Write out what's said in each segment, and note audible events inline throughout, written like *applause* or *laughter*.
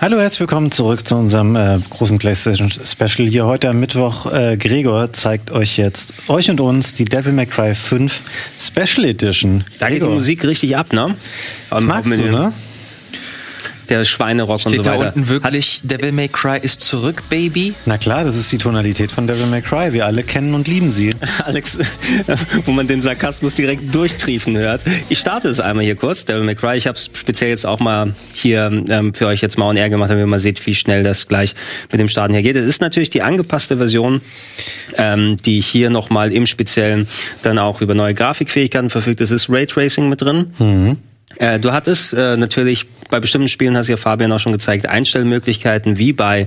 Hallo, herzlich willkommen zurück zu unserem äh, großen PlayStation Special hier heute am Mittwoch. Äh, Gregor zeigt euch jetzt, euch und uns, die Devil May Cry 5 Special Edition. Da geht die Musik richtig ab, ne? Das magst du, ne? Der Schweinerock Steht und so da weiter. unten wirklich Devil May Cry ist zurück, Baby? Na klar, das ist die Tonalität von Devil May Cry. Wir alle kennen und lieben sie. *laughs* Alex, *laughs* wo man den Sarkasmus direkt durchtriefen hört. Ich starte es einmal hier kurz, Devil May Cry. Ich habe es speziell jetzt auch mal hier ähm, für euch jetzt mal on air gemacht, damit ihr mal seht, wie schnell das gleich mit dem Starten hier geht. Es ist natürlich die angepasste Version, ähm, die hier nochmal im Speziellen dann auch über neue Grafikfähigkeiten verfügt. Es ist Raytracing mit drin. Äh, Du hattest äh, natürlich bei bestimmten Spielen, hast ja Fabian auch schon gezeigt, Einstellmöglichkeiten wie bei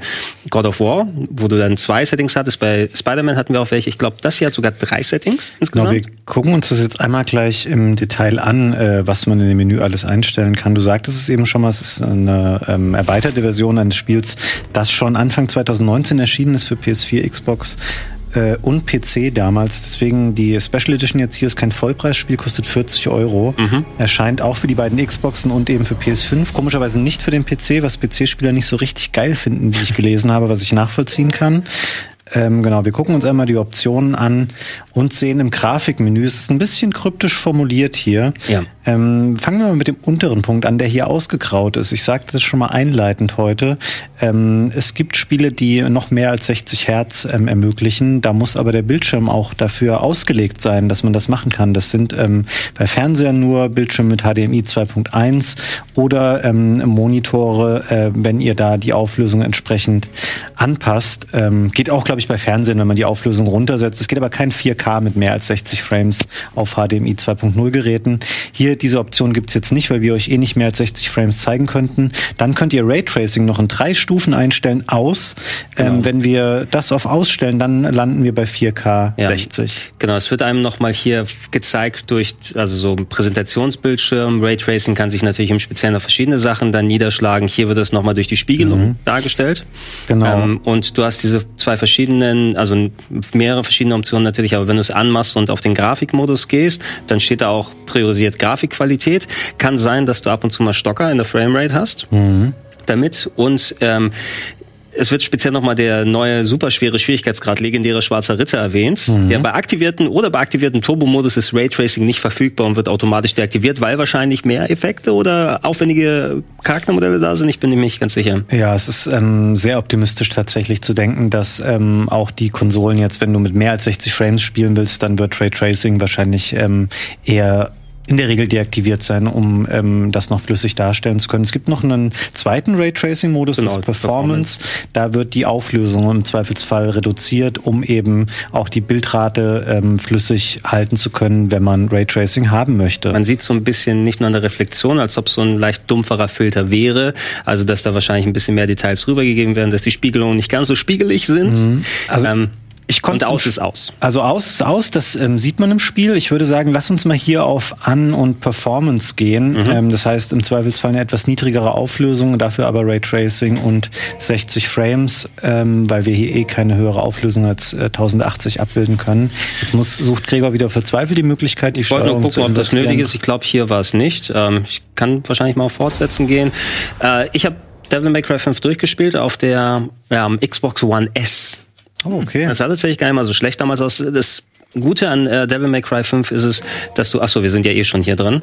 God of War, wo du dann zwei Settings hattest. Bei Spider-Man hatten wir auch welche. Ich glaube, das hier hat sogar drei Settings Genau, insgesamt. wir gucken uns das jetzt einmal gleich im Detail an, äh, was man in dem Menü alles einstellen kann. Du sagtest es eben schon mal, es ist eine ähm, erweiterte Version eines Spiels, das schon Anfang 2019 erschienen ist für PS4, Xbox äh, und PC damals. Deswegen die Special Edition jetzt hier ist kein Vollpreisspiel, kostet 40 Euro. Erscheint auch für die beiden Xboxen und eben für PS5. Komischerweise nicht für den PC, was PC-Spieler nicht so richtig geil finden, wie ich gelesen habe, was ich nachvollziehen kann. Ähm, genau, wir gucken uns einmal die Optionen an und sehen im Grafikmenü, es ist ein bisschen kryptisch formuliert hier. Ja. Ähm, fangen wir mal mit dem unteren Punkt an, der hier ausgegraut ist. Ich sagte das schon mal einleitend heute. Ähm, es gibt Spiele, die noch mehr als 60 Hertz ähm, ermöglichen. Da muss aber der Bildschirm auch dafür ausgelegt sein, dass man das machen kann. Das sind ähm, bei Fernsehern nur Bildschirme mit HDMI 2.1 oder ähm, Monitore, äh, wenn ihr da die Auflösung entsprechend anpasst. Geht auch, glaube ich, bei Fernsehen, wenn man die Auflösung runtersetzt. Es geht aber kein 4K mit mehr als 60 Frames auf HDMI 2.0 Geräten. Hier diese Option gibt's jetzt nicht, weil wir euch eh nicht mehr als 60 Frames zeigen könnten. Dann könnt ihr Raytracing noch in drei Stufen einstellen aus. Ähm, wenn wir das auf ausstellen, dann landen wir bei 4K Ja. 60. Genau, es wird einem nochmal hier gezeigt durch, also so ein Präsentationsbildschirm. Raytracing kann sich natürlich im Speziellen auf verschiedene Sachen dann niederschlagen. Hier wird es nochmal durch die Spiegelung dargestellt. Genau. Ähm, und du hast diese zwei verschiedenen, also mehrere verschiedene Optionen natürlich, aber wenn du es anmachst und auf den Grafikmodus gehst, dann steht da auch priorisiert Grafikqualität. Kann sein, dass du ab und zu mal Stocker in der Framerate hast damit und ähm, es wird speziell nochmal der neue superschwere Schwierigkeitsgrad legendäre Schwarzer Ritter erwähnt. Der bei aktivierten oder bei aktivierten Turbo-Modus ist Raytracing nicht verfügbar und wird automatisch deaktiviert, weil wahrscheinlich mehr Effekte oder aufwendige Charaktermodelle da sind. Ich bin mir nicht ganz sicher. Ja, es ist ähm, sehr optimistisch tatsächlich zu denken, dass ähm, auch die Konsolen jetzt, wenn du mit mehr als 60 Frames spielen willst, dann wird Raytracing wahrscheinlich ähm, eher in der Regel deaktiviert sein, um ähm, das noch flüssig darstellen zu können. Es gibt noch einen zweiten Raytracing-Modus, Genau, das Performance. Da wird die Auflösung im Zweifelsfall reduziert, um eben auch die Bildrate ähm, flüssig halten zu können, wenn man Raytracing haben möchte. Man sieht so ein bisschen nicht nur an der Reflexion, als ob so ein leicht dumpferer Filter wäre. Also dass da wahrscheinlich ein bisschen mehr Details rübergegeben werden, dass die Spiegelungen nicht ganz so spiegelig sind. Also, ähm, Ich konnte und aus ist aus. Also aus ist aus, das ähm, sieht man im Spiel. Ich würde sagen, lass uns mal hier auf An- und Performance gehen. Ähm, das heißt im Zweifelsfall eine etwas niedrigere Auflösung, dafür aber Raytracing und 60 Frames, ähm, weil wir hier eh keine höhere Auflösung als äh, 1080 abbilden können. Jetzt muss, sucht Gregor wieder verzweifelt die Möglichkeit, die Ich wollte nur Steuerung zu gucken, ob das nötig ist. Ich glaube, hier war es nicht. Ähm, ich kann wahrscheinlich mal auf Fortsetzen gehen. Äh, ich habe Devil May Cry 5 durchgespielt auf der ja, Xbox One S. Oh, okay. Das sah tatsächlich gar nicht mal so schlecht damals aus. Das Gute an äh, Devil May Cry 5 ist es, dass du, ach so, wir sind ja eh schon hier drin.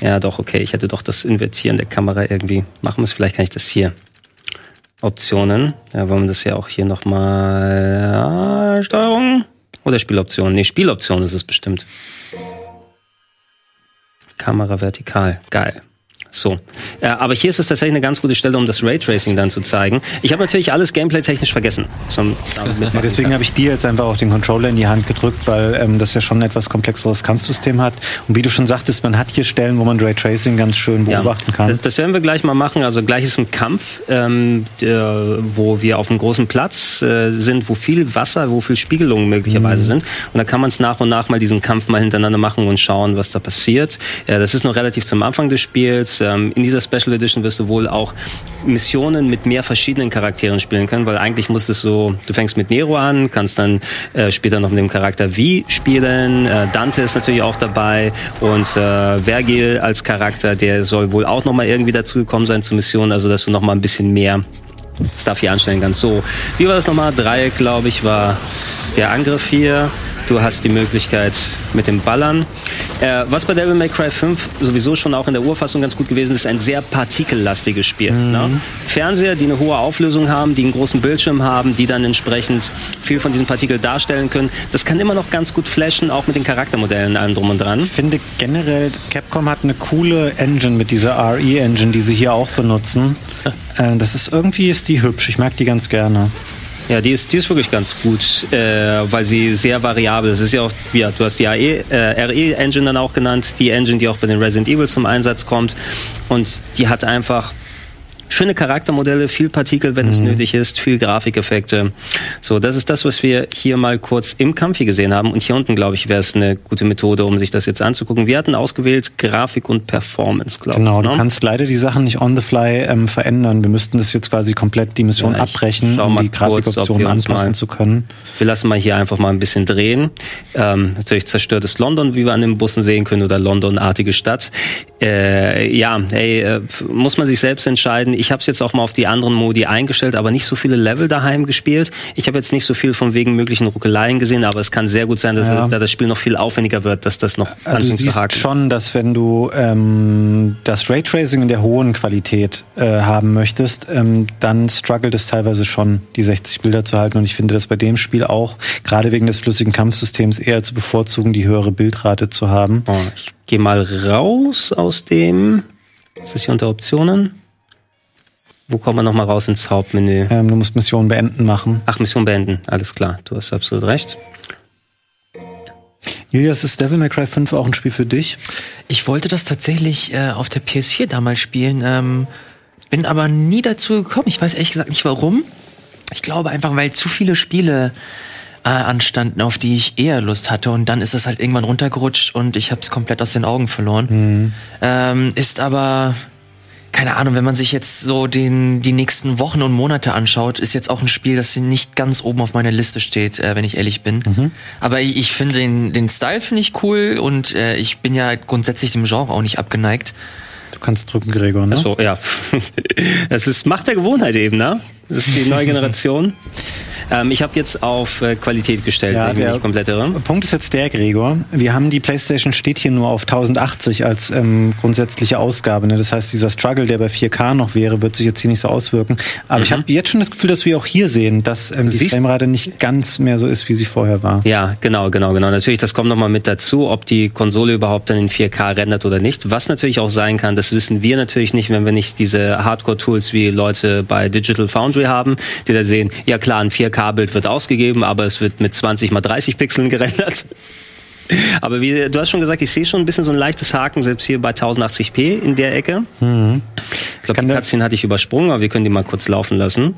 Ja, doch, okay. Ich hätte doch das Invertieren der Kamera irgendwie machen müssen. Vielleicht kann ich das hier. Optionen. Ja, wollen wir das ja auch hier nochmal. Ja, Steuerung. Oder Spieloptionen. Nee, Spieloption ist es bestimmt. Kamera vertikal. Geil. So. Äh, aber hier ist es tatsächlich eine ganz gute Stelle, um das Raytracing dann zu zeigen. Ich habe natürlich alles gameplay-technisch vergessen. Ja, deswegen habe ich dir jetzt einfach auch den Controller in die Hand gedrückt, weil ähm, das ja schon ein etwas komplexeres Kampfsystem hat. Und wie du schon sagtest, man hat hier Stellen, wo man Raytracing ganz schön beobachten kann. Das, das werden wir gleich mal machen. Also gleich ist ein Kampf, ähm, der, wo wir auf einem großen Platz äh, sind, wo viel Wasser, wo viel Spiegelungen möglicherweise Mhm. sind. Und da kann man es nach und nach mal diesen Kampf mal hintereinander machen und schauen, was da passiert. Ja, das ist noch relativ zum Anfang des Spiels. Ähm, in dieser Special Edition wirst du wohl auch Missionen mit mehr verschiedenen Charakteren spielen können, weil eigentlich muss es so, du fängst mit Nero an, kannst dann äh, später noch mit dem Charakter V spielen, äh, Dante ist natürlich auch dabei und äh, Vergil als Charakter, der soll wohl auch nochmal irgendwie dazugekommen sein zur Mission, also dass du nochmal ein bisschen mehr Stuff hier anstellen kannst. So, wie war das nochmal? Dreieck, glaube ich, war der Angriff hier. Du hast die Möglichkeit mit dem Ballern. Äh, was bei Devil May Cry 5 sowieso schon auch in der Urfassung ganz gut gewesen ist, ein sehr partikellastiges Spiel. Mhm. Ne? Fernseher, die eine hohe Auflösung haben, die einen großen Bildschirm haben, die dann entsprechend viel von diesen Partikeln darstellen können, das kann immer noch ganz gut flashen, auch mit den Charaktermodellen allem drum und dran. Ich finde generell, Capcom hat eine coole Engine mit dieser RE-Engine, die sie hier auch benutzen. *laughs* Äh, das ist irgendwie ist die hübsch. Ich mag die ganz gerne. Ja, die ist, die ist wirklich ganz gut, äh, weil sie sehr variabel ist. Es ist ja auch, ja, du hast die AE, äh, RE-Engine dann auch genannt, die Engine, die auch bei den Resident Evil zum Einsatz kommt. Und die hat einfach schöne Charaktermodelle, viel Partikel, wenn es nötig ist, viel Grafikeffekte. So, das ist das, was wir hier mal kurz im Kampf hier gesehen haben. Und hier unten, glaube ich, wäre es eine gute Methode, um sich das jetzt anzugucken. Wir hatten ausgewählt Grafik und Performance, glaube Genau, ich. du ne? kannst leider die Sachen nicht on the fly ähm, verändern. Wir müssten das jetzt quasi komplett die Mission Ja, abbrechen, um die Grafikoptionen anpassen mal- zu können. Wir lassen mal hier einfach mal ein bisschen drehen. Ähm, natürlich zerstörtes London, wie wir an den Bussen sehen können, oder London-artige Stadt. Äh, ja, hey, äh, muss man sich selbst entscheiden. Ich habe es jetzt auch mal auf die anderen Modi eingestellt, aber nicht so viele Level daheim gespielt. Ich habe jetzt nicht so viel von wegen möglichen Ruckeleien gesehen, aber es kann sehr gut sein, dass Ja. da das Spiel noch viel aufwendiger wird, dass das noch Also du siehst schon, dass wenn du ähm, das Raytracing in der hohen Qualität äh, haben möchtest, ähm, dann struggelt es teilweise schon, die 60 Bilder zu halten. Und ich finde das bei dem Spiel auch, gerade wegen des flüssigen Kampfsystems, eher zu bevorzugen, die höhere Bildrate zu haben. Oh, ich gehe mal raus aus dem. Was ist hier unter Optionen? Wo kommen wir nochmal raus ins Hauptmenü? Ähm, du musst Mission beenden machen. Ach, Mission beenden. Alles klar, du hast absolut recht. Ilias, ist Devil May Cry 5 auch ein Spiel für dich? Ich wollte das tatsächlich äh, auf der PS4 damals spielen, ähm, bin aber nie dazu gekommen. Ich weiß ehrlich gesagt nicht warum. Ich glaube einfach, weil zu viele Spiele äh, anstanden, auf die ich eher Lust hatte. Und dann ist es halt irgendwann runtergerutscht und ich habe es komplett aus den Augen verloren. Ähm, ist aber keine Ahnung, wenn man sich jetzt so den, die nächsten Wochen und Monate anschaut, ist jetzt auch ein Spiel, das nicht ganz oben auf meiner Liste steht, äh, wenn ich ehrlich bin. Aber ich, ich finde den, den Style finde ich cool und äh, ich bin ja grundsätzlich dem Genre auch nicht abgeneigt. Du kannst drücken, Gregor, ne? So, ja. *laughs* Es ist Macht der Gewohnheit eben, ne? Das ist die neue Generation. *laughs* ähm, ich habe jetzt auf äh, Qualität gestellt, Ja, der- nicht komplett irre. Punkt ist jetzt der, Gregor. Wir haben die PlayStation steht hier nur auf 1080 als ähm, grundsätzliche Ausgabe. Ne? Das heißt, dieser Struggle, der bei 4K noch wäre, wird sich jetzt hier nicht so auswirken. Aber ich habe jetzt schon das Gefühl, dass wir auch hier sehen, dass ähm, die Framerate nicht ganz mehr so ist, wie sie vorher war. Ja, genau, genau, genau. Natürlich, das kommt nochmal mit dazu, ob die Konsole überhaupt dann in 4K rendert oder nicht. Was natürlich auch sein kann, das wissen wir natürlich nicht, wenn wir nicht diese Hardcore-Tools wie Leute bei Digital Foundry haben, die da sehen, ja klar, ein 4K-Bild wird ausgegeben, aber es wird mit 20 mal 30 Pixeln gerendert. *laughs* Aber wie du hast schon gesagt, ich sehe schon ein bisschen so ein leichtes Haken, selbst hier bei 1080p in der Ecke. Ich glaube, die Cutscene hatte ich übersprungen, aber wir können die mal kurz laufen lassen.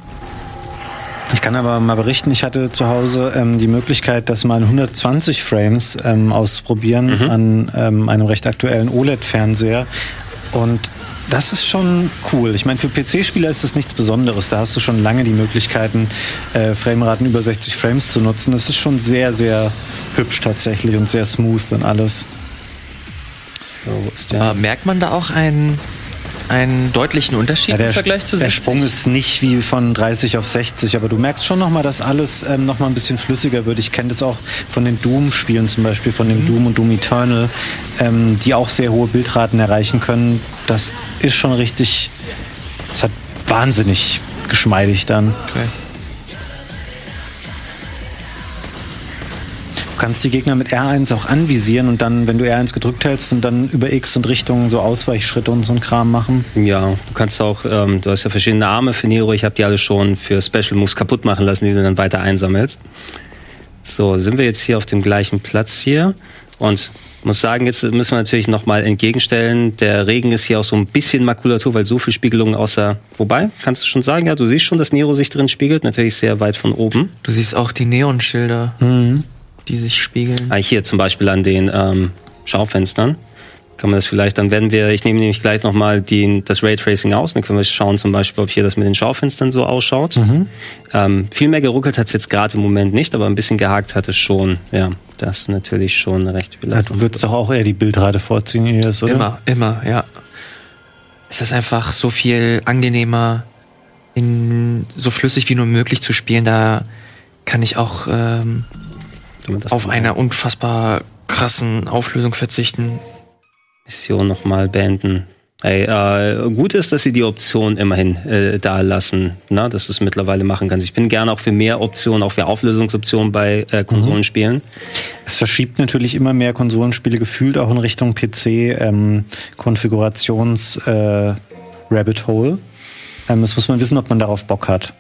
Ich kann aber mal berichten, ich hatte zu Hause ähm, die Möglichkeit, das mal in 120 Frames ähm, auszuprobieren Mhm. an ähm, einem recht aktuellen OLED-Fernseher. Und das ist schon cool. Ich meine, für PC-Spieler ist das nichts Besonderes. Da hast du schon lange die Möglichkeiten, äh, Frameraten über 60 Frames zu nutzen. Das ist schon sehr, sehr hübsch tatsächlich und sehr smooth und alles. So, der? Aber merkt man da auch einen, einen deutlichen Unterschied im Vergleich zu 60? der Sprung ist nicht wie von 30 auf 60, aber du merkst schon nochmal, dass alles ähm, nochmal ein bisschen flüssiger wird. Ich kenne das auch von den Doom-Spielen zum Beispiel, von Mhm. dem Doom und Doom Eternal, ähm, die auch sehr hohe Bildraten erreichen können. Das ist schon richtig, das hat wahnsinnig geschmeidig dann. Okay. Kannst die Gegner mit R1 auch anvisieren und dann, wenn du R1 gedrückt hältst und dann über X und Richtung so Ausweichschritte und so ein Kram machen. Ja, du kannst auch, ähm, du hast ja verschiedene Arme für Nero, ich habe die alle schon für Special Moves kaputt machen lassen, die du dann weiter einsammelst. So, sind wir jetzt hier auf dem gleichen Platz hier und muss sagen, jetzt müssen wir natürlich nochmal entgegenstellen, der Regen ist hier auch so ein bisschen Makulatur, weil so viel Spiegelung außer, wobei, kannst du schon sagen, ja, du siehst schon, dass Nero sich drin spiegelt, natürlich sehr weit von oben. Du siehst auch die Neonschilder, Mhm. Die sich spiegeln. Ah, hier zum Beispiel an den ähm, Schaufenstern kann man das vielleicht, dann werden wir, ich nehme nämlich gleich nochmal das Raytracing aus, dann können wir schauen zum Beispiel, ob hier das mit den Schaufenstern so ausschaut. Mhm. Ähm, viel mehr geruckelt hat es jetzt gerade im Moment nicht, aber ein bisschen gehakt hat es schon. Ja, das ist natürlich schon recht viel. Ja, du würdest doch auch eher die Bildrate vorziehen, Elias, oder? Immer, immer, ja. Es ist einfach so viel angenehmer, in so flüssig wie nur möglich zu spielen. Da kann ich auch ähm, auf einer unfassbar krassen Auflösung verzichten. Mission nochmal beenden. Ey, äh, gut ist, dass sie die Option immerhin äh, da lassen, na, dass du es mittlerweile machen kannst. Ich bin gerne auch für mehr Optionen, auch für Auflösungsoptionen bei äh, Konsolenspielen. Mhm. Es verschiebt natürlich immer mehr Konsolenspiele gefühlt auch in Richtung PC ähm, Konfigurations äh, Rabbit Hole. Ähm, das muss man wissen, ob man darauf Bock hat.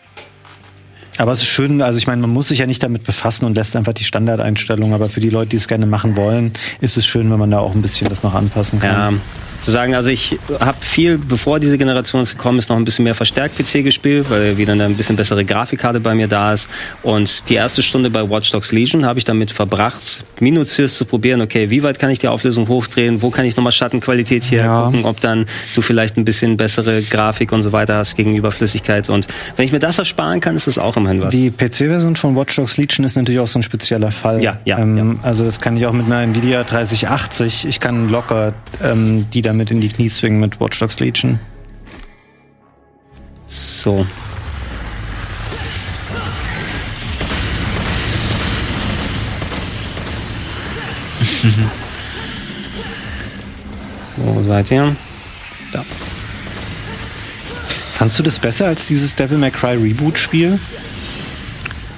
Aber es ist schön, also ich meine, man muss sich ja nicht damit befassen und lässt einfach die Standardeinstellungen, aber für die Leute, die es gerne machen wollen, ist es schön, wenn man da auch ein bisschen das noch anpassen kann. Ja zu sagen, also ich habe viel, bevor diese Generation gekommen ist, noch ein bisschen mehr verstärkt PC gespielt, weil wieder eine ein bisschen bessere Grafikkarte bei mir da ist. Und die erste Stunde bei Watch Dogs Legion habe ich damit verbracht, minutiös zu probieren, okay, wie weit kann ich die Auflösung hochdrehen, wo kann ich nochmal Schattenqualität hier ja. gucken, ob dann du vielleicht ein bisschen bessere Grafik und so weiter hast gegenüber Flüssigkeit. Und wenn ich mir das ersparen kann, ist das auch immerhin was. Die PC-Version von Watch Dogs Legion ist natürlich auch so ein spezieller Fall. Ja, ja, ähm, ja. Also das kann ich auch mit einer Nvidia 3080. Ich kann locker ähm, die damit in die Knie zwingen mit Watch Dogs Legion. So. *laughs* Wo seid ihr? Da. Fandst du das besser als dieses Devil May Cry Reboot-Spiel?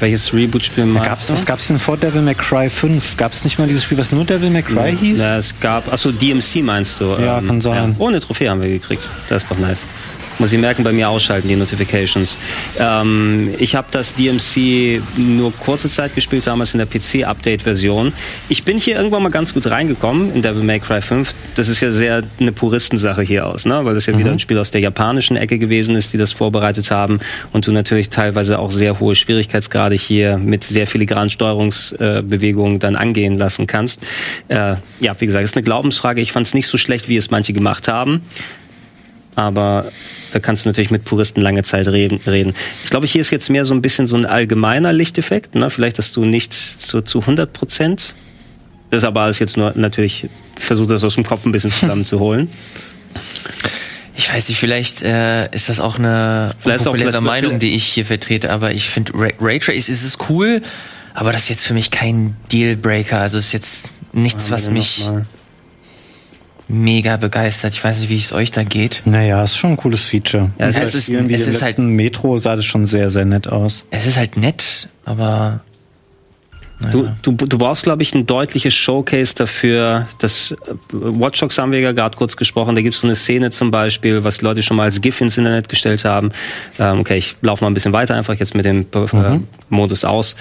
Welches Reboot-Spiel meinst du? Was gab es denn vor Devil May Cry 5? Gab es nicht mal dieses Spiel, was nur Devil May Cry hieß? Ja, es gab, achso, DMC meinst du? Ja, ähm, kann sein. Ja, ohne Trophäe haben wir gekriegt. Das ist doch nice. Muss ich merken, bei mir ausschalten, die Notifications. Ähm, ich habe das DMC nur kurze Zeit gespielt, damals in der PC-Update-Version. Ich bin hier irgendwann mal ganz gut reingekommen in Devil May Cry 5. Das ist ja sehr eine Puristensache hier aus, ne? weil das ja mhm. wieder ein Spiel aus der japanischen Ecke gewesen ist, die das vorbereitet haben und du natürlich teilweise auch sehr hohe Schwierigkeitsgrade hier mit sehr filigranen Steuerungsbewegungen äh, dann angehen lassen kannst. Äh, ja, wie gesagt, ist eine Glaubensfrage. Ich fand es nicht so schlecht, wie es manche gemacht haben aber da kannst du natürlich mit Puristen lange Zeit reden. Ich glaube, hier ist jetzt mehr so ein bisschen so ein allgemeiner Lichteffekt, ne? vielleicht, dass du nicht so zu 100 Prozent, das ist aber alles jetzt nur natürlich, versuche das aus dem Kopf ein bisschen zusammenzuholen. *laughs* Ich weiß nicht, vielleicht äh, ist das auch eine vielleicht unpopuläre auch, Meinung, die ich hier vertrete, aber ich finde Raytrace ist es cool, aber das ist jetzt für mich kein Dealbreaker. Also es ist jetzt nichts, was mich mega begeistert. Ich weiß nicht, wie es euch da geht. Naja, ist schon ein cooles Feature. Ja, es, es ist, wie es ist halt Metro sah das schon sehr, sehr nett aus. Es ist halt nett, aber Du, du, du brauchst, glaube ich, ein deutliches Showcase dafür. Das äh, Watch Dogs haben wir ja gerade kurz gesprochen. Da gibt es so eine Szene zum Beispiel, was Leute schon mal als GIF ins Internet gestellt haben. Ähm, okay, ich laufe mal ein bisschen weiter einfach jetzt mit dem äh, mhm. Modus aus.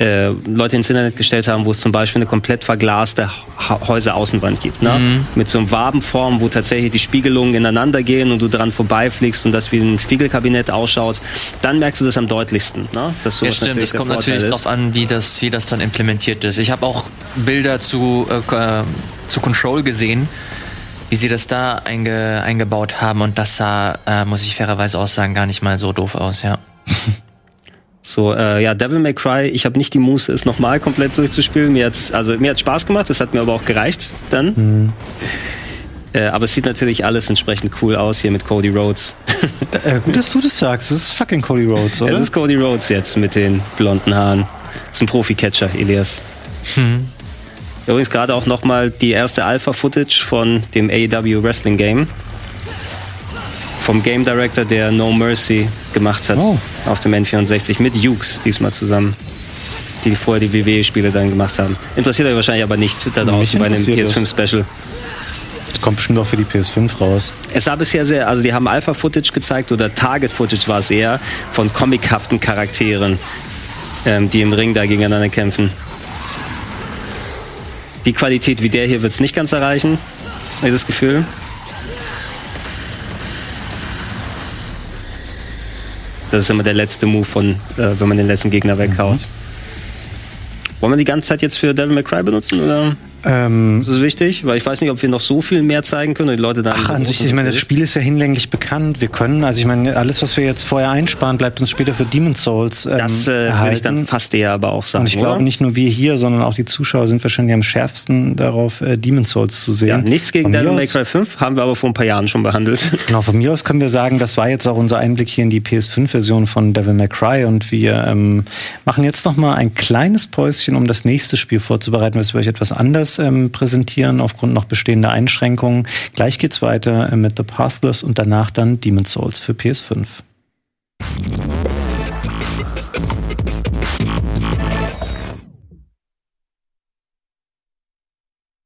Äh, Leute ins Internet gestellt haben, wo es zum Beispiel eine komplett verglaste Häuseraußenwand gibt. Ne? Mhm. Mit so einem Wabenform, wo tatsächlich die Spiegelungen ineinander gehen und du dran vorbeifliegst und das wie ein Spiegelkabinett ausschaut. Dann merkst du das am deutlichsten. Ne? Das ja, stimmt. Das kommt natürlich darauf an, wie das, wie das dann implementiert ist. Ich habe auch Bilder zu, äh, zu Control gesehen, wie sie das da einge, eingebaut haben und das sah, äh, muss ich fairerweise auch sagen, gar nicht mal so doof aus, ja. *laughs* So, äh, ja, Devil May Cry, ich habe nicht die Muße, es nochmal komplett durchzuspielen. Mir hat's, also mir hat Spaß gemacht, das hat mir aber auch gereicht dann. Mhm. Äh, aber es sieht natürlich alles entsprechend cool aus hier mit Cody Rhodes. äh, gut, dass du das sagst. Das ist fucking Cody Rhodes, oder? Es ist Cody Rhodes jetzt mit den blonden Haaren. Das ist ein Profi-Catcher, Elias. Hm. Übrigens gerade auch nochmal die erste Alpha-Footage von dem AEW Wrestling Game. Vom Game Director, der No Mercy gemacht hat oh. auf dem N64 mit Hughes diesmal zusammen. Die vorher die WWE-Spiele dann gemacht haben. Interessiert euch wahrscheinlich aber nicht da draußen bei einem PS5-Special. Das kommt bestimmt auch für die PS5 raus. Es sah bisher sehr, also die haben Alpha-Footage gezeigt oder Target-Footage war es eher von comichaften Charakteren, ähm, die im Ring da gegeneinander kämpfen. Die Qualität wie der hier wird es nicht ganz erreichen, ich das Gefühl. Das ist immer der letzte Move von, äh, wenn man den letzten Gegner weghaut. Mhm. Wollen wir die ganze Zeit jetzt für Devil May Cry benutzen oder? Ähm, das ist wichtig, weil ich weiß nicht, ob wir noch so viel mehr zeigen können und die Leute dann. Ach, an sich, ich meine, das Spiel ist ja hinlänglich bekannt. Wir können, also ich meine, alles, was wir jetzt vorher einsparen, bleibt uns später für Demon's Souls. Ähm, das äh, würde ich dann fast eher aber auch sagen. Und ich glaube, nicht nur wir hier, sondern auch die Zuschauer sind wahrscheinlich am schärfsten darauf, äh, Demon's Souls zu sehen. Ja, nichts gegen Devil May Cry 5, haben wir aber vor ein paar Jahren schon behandelt. *laughs* Genau, von mir aus können wir sagen, das war jetzt auch unser Einblick hier in die PS5-Version von Devil May Cry und wir ähm, machen jetzt noch mal ein kleines Päuschen, um das nächste Spiel vorzubereiten, was wir euch etwas anders ähm, präsentieren, aufgrund noch bestehender Einschränkungen. Gleich geht's weiter äh, mit The Pathless und danach dann Demon's Souls für PS5.